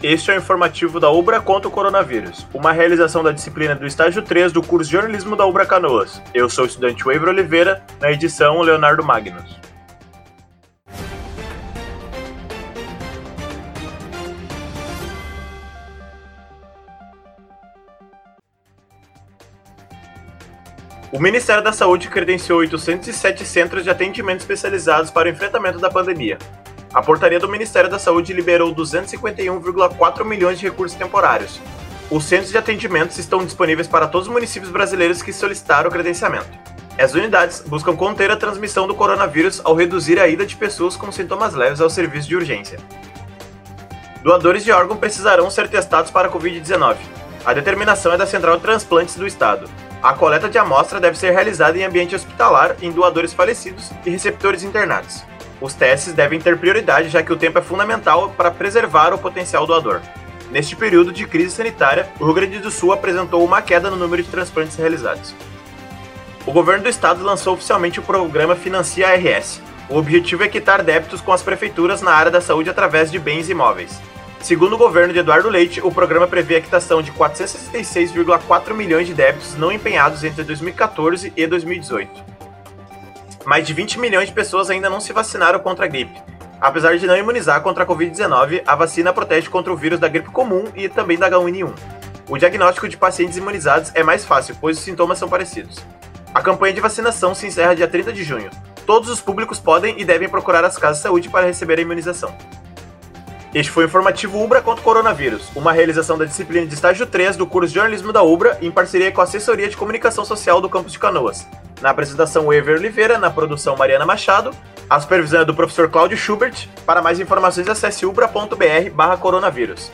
Este é o informativo da Ubra contra o coronavírus, uma realização da disciplina do estágio 3 do curso de jornalismo da Ubra Canoas. Eu sou o estudante Waver Oliveira, na edição Leonardo Magnus. O Ministério da Saúde credenciou 807 centros de atendimento especializados para o enfrentamento da pandemia. A portaria do Ministério da Saúde liberou 251,4 milhões de recursos temporários. Os centros de atendimentos estão disponíveis para todos os municípios brasileiros que solicitaram o credenciamento. As unidades buscam conter a transmissão do coronavírus ao reduzir a ida de pessoas com sintomas leves ao serviço de urgência. Doadores de órgão precisarão ser testados para a Covid-19. A determinação é da Central de Transplantes do Estado. A coleta de amostra deve ser realizada em ambiente hospitalar em doadores falecidos e receptores internados. Os testes devem ter prioridade, já que o tempo é fundamental para preservar o potencial doador. Neste período de crise sanitária, o Rio Grande do Sul apresentou uma queda no número de transplantes realizados. O governo do estado lançou oficialmente o programa Financia RS. O objetivo é quitar débitos com as prefeituras na área da saúde através de bens imóveis. Segundo o governo de Eduardo Leite, o programa prevê a quitação de 466,4 milhões de débitos não empenhados entre 2014 e 2018. Mais de 20 milhões de pessoas ainda não se vacinaram contra a gripe. Apesar de não imunizar contra a Covid-19, a vacina protege contra o vírus da gripe comum e também da H1N1. O diagnóstico de pacientes imunizados é mais fácil, pois os sintomas são parecidos. A campanha de vacinação se encerra dia 30 de junho. Todos os públicos podem e devem procurar as casas de saúde para receber a imunização. Este foi o informativo Ubra contra o coronavírus, uma realização da disciplina de estágio 3 do curso de jornalismo da Ubra em parceria com a Assessoria de Comunicação Social do campus de Canoas. Na apresentação Ever Oliveira, na produção Mariana Machado, a supervisão é do professor Cláudio Schubert. Para mais informações acesse ubra.br/coronavírus.